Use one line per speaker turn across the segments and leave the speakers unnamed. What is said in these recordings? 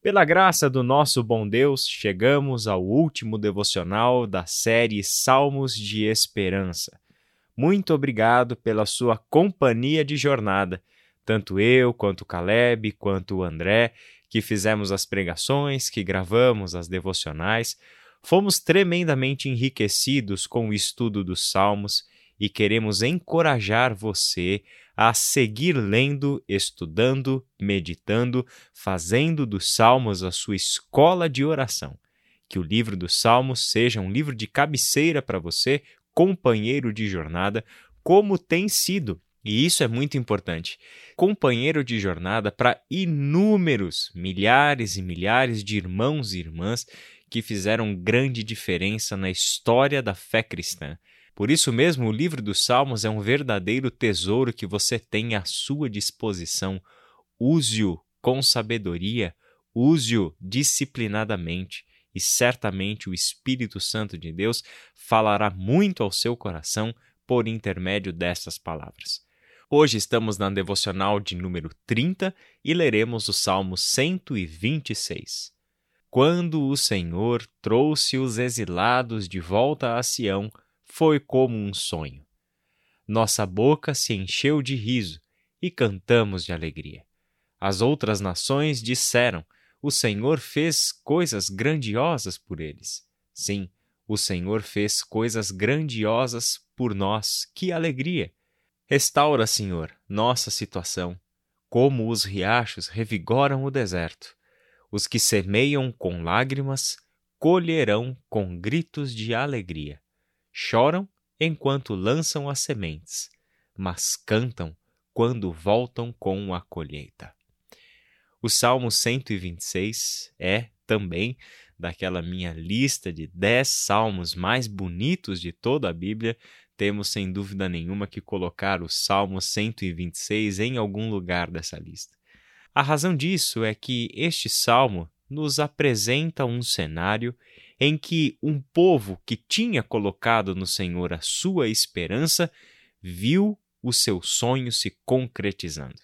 Pela graça do nosso bom Deus, chegamos ao último devocional da série Salmos de Esperança. Muito obrigado pela sua companhia de jornada, tanto eu, quanto Caleb, quanto o André, que fizemos as pregações, que gravamos as devocionais. Fomos tremendamente enriquecidos com o estudo dos Salmos e queremos encorajar você a seguir lendo, estudando, meditando, fazendo dos Salmos a sua escola de oração. Que o livro dos Salmos seja um livro de cabeceira para você, companheiro de jornada, como tem sido. E isso é muito importante. Companheiro de jornada para inúmeros, milhares e milhares de irmãos e irmãs que fizeram grande diferença na história da fé cristã. Por isso mesmo, o livro dos Salmos é um verdadeiro tesouro que você tem à sua disposição. Use-o com sabedoria, use-o disciplinadamente, e certamente o Espírito Santo de Deus falará muito ao seu coração por intermédio dessas palavras. Hoje estamos na devocional de número 30 e leremos o Salmo 126. Quando o Senhor trouxe os exilados de volta a Sião, foi como um sonho. Nossa boca se encheu de riso e cantamos de alegria. As outras nações disseram: O Senhor fez coisas grandiosas por eles. Sim, o Senhor fez coisas grandiosas por nós. Que alegria! Restaura, Senhor, nossa situação, como os riachos revigoram o deserto. Os que semeiam com lágrimas colherão com gritos de alegria. Choram enquanto lançam as sementes, mas cantam quando voltam com a colheita. O Salmo 126 é também daquela minha lista de dez salmos mais bonitos de toda a Bíblia, temos sem dúvida nenhuma que colocar o Salmo 126 em algum lugar dessa lista. A razão disso é que este salmo nos apresenta um cenário em que um povo que tinha colocado no Senhor a sua esperança viu o seu sonho se concretizando.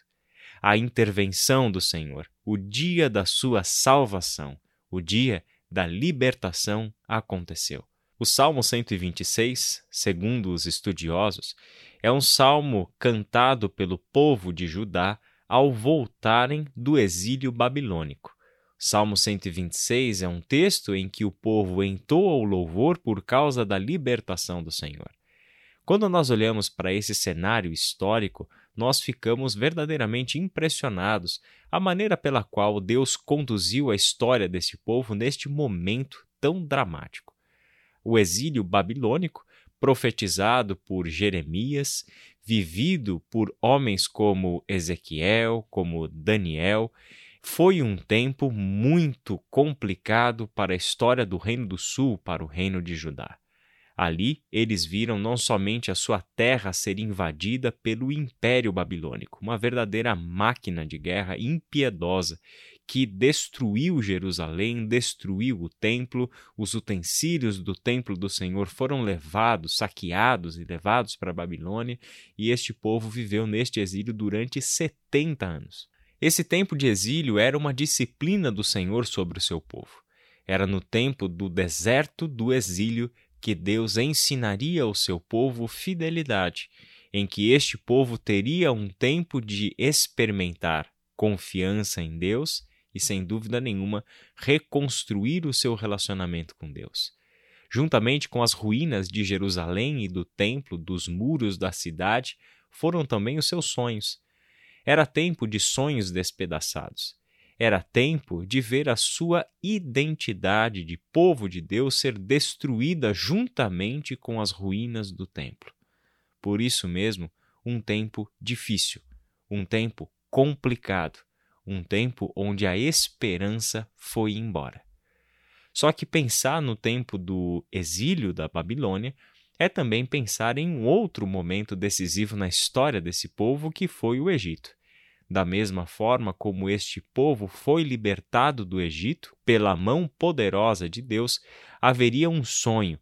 A intervenção do Senhor, o dia da sua salvação, o dia da libertação aconteceu. O Salmo 126, segundo os estudiosos, é um salmo cantado pelo povo de Judá ao voltarem do exílio babilônico. Salmo 126 é um texto em que o povo entoa o louvor por causa da libertação do Senhor. Quando nós olhamos para esse cenário histórico, nós ficamos verdadeiramente impressionados a maneira pela qual Deus conduziu a história desse povo neste momento tão dramático. O exílio babilônico, profetizado por Jeremias, vivido por homens como Ezequiel, como Daniel, foi um tempo muito complicado para a história do Reino do Sul, para o Reino de Judá. Ali, eles viram não somente a sua terra ser invadida pelo Império Babilônico, uma verdadeira máquina de guerra impiedosa que destruiu Jerusalém, destruiu o templo, os utensílios do templo do Senhor foram levados, saqueados e levados para a Babilônia, e este povo viveu neste exílio durante 70 anos. Esse tempo de exílio era uma disciplina do Senhor sobre o seu povo. Era no tempo do deserto do exílio que Deus ensinaria ao seu povo fidelidade, em que este povo teria um tempo de experimentar confiança em Deus e, sem dúvida nenhuma, reconstruir o seu relacionamento com Deus. Juntamente com as ruínas de Jerusalém e do templo, dos muros da cidade, foram também os seus sonhos era tempo de sonhos despedaçados. Era tempo de ver a sua identidade de povo de Deus ser destruída juntamente com as ruínas do templo. Por isso mesmo, um tempo difícil, um tempo complicado, um tempo onde a esperança foi embora. Só que pensar no tempo do exílio da Babilônia é também pensar em um outro momento decisivo na história desse povo que foi o Egito. Da mesma forma como este povo foi libertado do Egito pela mão poderosa de Deus, haveria um sonho,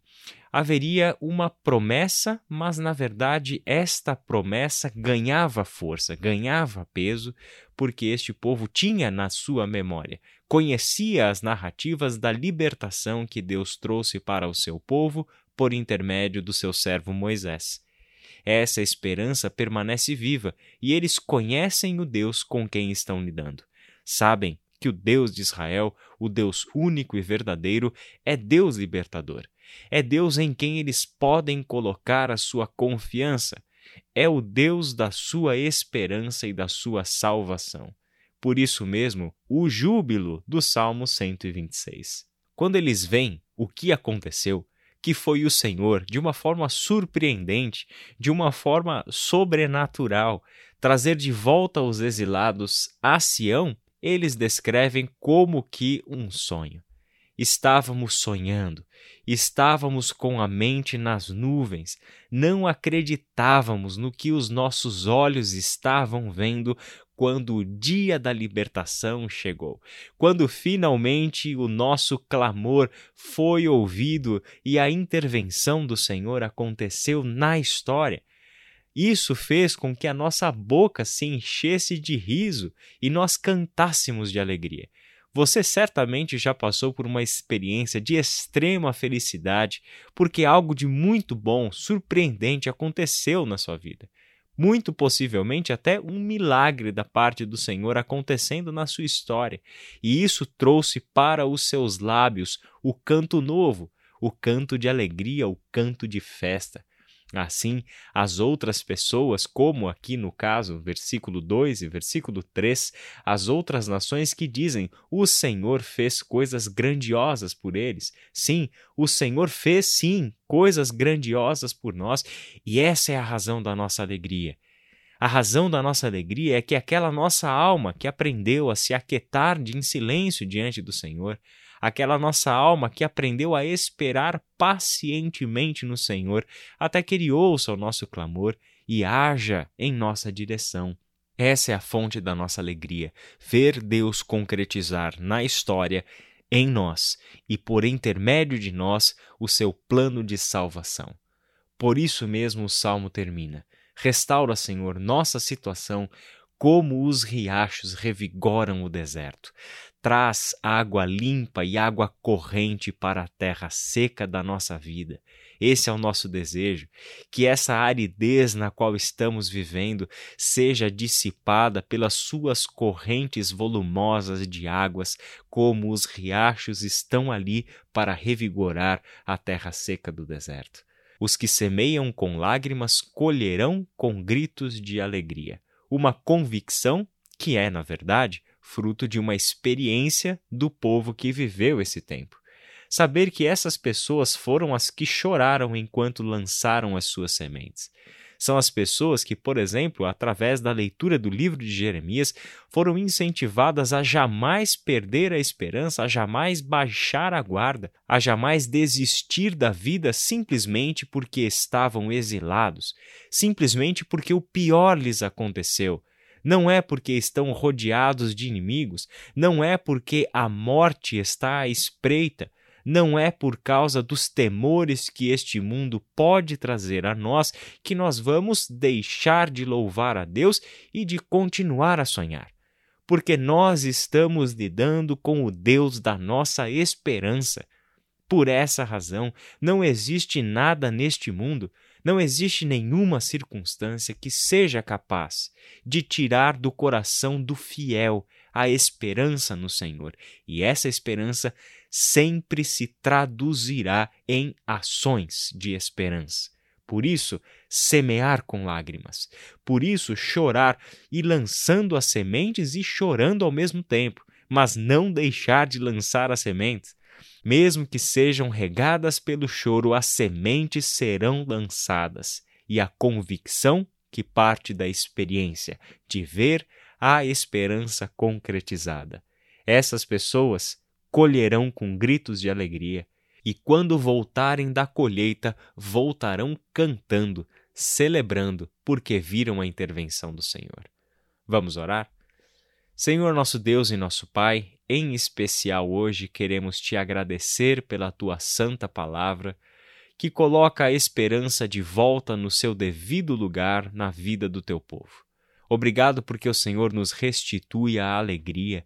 haveria uma promessa, mas na verdade esta promessa ganhava força, ganhava peso, porque este povo tinha na sua memória, conhecia as narrativas da libertação que Deus trouxe para o seu povo por intermédio do seu servo Moisés. Essa esperança permanece viva e eles conhecem o Deus com quem estão lidando. Sabem que o Deus de Israel, o Deus único e verdadeiro, é Deus libertador. É Deus em quem eles podem colocar a sua confiança. É o Deus da sua esperança e da sua salvação. Por isso mesmo, o júbilo do Salmo 126. Quando eles veem o que aconteceu, que foi o Senhor, de uma forma surpreendente, de uma forma sobrenatural, trazer de volta os exilados a Sião, eles descrevem como que um sonho. Estávamos sonhando, estávamos com a mente nas nuvens, não acreditávamos no que os nossos olhos estavam vendo quando o dia da libertação chegou, quando finalmente o nosso clamor foi ouvido e a intervenção do Senhor aconteceu na história. Isso fez com que a nossa boca se enchesse de riso e nós cantássemos de alegria. Você certamente já passou por uma experiência de extrema felicidade porque algo de muito bom, surpreendente aconteceu na sua vida. Muito possivelmente até um milagre da parte do Senhor acontecendo na sua história, e isso trouxe para os seus lábios o canto novo, o canto de alegria, o canto de festa. Assim, as outras pessoas, como aqui no caso, versículo 2 e versículo 3, as outras nações que dizem: O Senhor fez coisas grandiosas por eles. Sim, o Senhor fez sim coisas grandiosas por nós, e essa é a razão da nossa alegria. A razão da nossa alegria é que aquela nossa alma que aprendeu a se aquietar de em silêncio diante do Senhor, aquela nossa alma que aprendeu a esperar pacientemente no Senhor até que Ele ouça o nosso clamor e haja em nossa direção. Essa é a fonte da nossa alegria, ver Deus concretizar na história, em nós e por intermédio de nós o seu plano de salvação. Por isso mesmo o salmo termina: Restaura, Senhor, nossa situação como os riachos revigoram o deserto. Traz água limpa e água corrente para a terra seca da nossa vida. Esse é o nosso desejo, que essa aridez na qual estamos vivendo seja dissipada pelas suas correntes volumosas de águas, como os riachos estão ali para revigorar a terra seca do deserto. Os que semeiam com lágrimas colherão com gritos de alegria. Uma convicção que é, na verdade, fruto de uma experiência do povo que viveu esse tempo. Saber que essas pessoas foram as que choraram enquanto lançaram as suas sementes. São as pessoas que, por exemplo, através da leitura do livro de Jeremias, foram incentivadas a jamais perder a esperança, a jamais baixar a guarda, a jamais desistir da vida simplesmente porque estavam exilados, simplesmente porque o pior lhes aconteceu. Não é porque estão rodeados de inimigos, não é porque a morte está à espreita, não é por causa dos temores que este mundo pode trazer a nós que nós vamos deixar de louvar a Deus e de continuar a sonhar. Porque nós estamos lidando com o Deus da nossa esperança. Por essa razão, não existe nada neste mundo não existe nenhuma circunstância que seja capaz de tirar do coração do fiel a esperança no Senhor, e essa esperança sempre se traduzirá em ações de esperança. Por isso, semear com lágrimas. Por isso, chorar e lançando as sementes e chorando ao mesmo tempo, mas não deixar de lançar as sementes mesmo que sejam regadas pelo choro, as sementes serão lançadas, e a convicção que parte da experiência de ver a esperança concretizada. Essas pessoas colherão com gritos de alegria, e quando voltarem da colheita, voltarão cantando, celebrando, porque viram a intervenção do Senhor. Vamos orar? Senhor nosso Deus e nosso Pai, em especial hoje queremos te agradecer pela tua santa palavra que coloca a esperança de volta no seu devido lugar na vida do teu povo. Obrigado porque o Senhor nos restitui a alegria.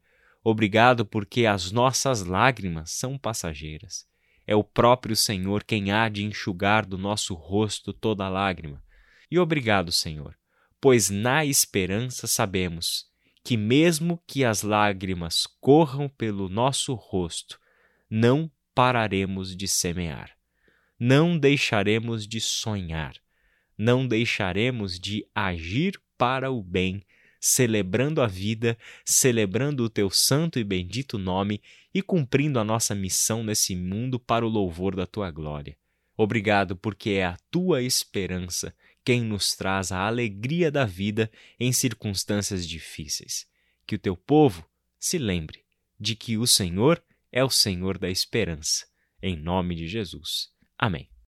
Obrigado porque as nossas lágrimas são passageiras. É o próprio Senhor quem há de enxugar do nosso rosto toda lágrima. E obrigado, Senhor, pois na esperança sabemos que, mesmo que as lágrimas corram pelo nosso rosto, não pararemos de semear, não deixaremos de sonhar, não deixaremos de agir para o bem, celebrando a vida, celebrando o teu santo e bendito nome e cumprindo a nossa missão nesse mundo para o louvor da tua glória. Obrigado, porque é a tua esperança quem nos traz a alegria da vida em circunstâncias difíceis. Que o teu povo se lembre de que o Senhor é o Senhor da esperança. Em nome de Jesus. Amém.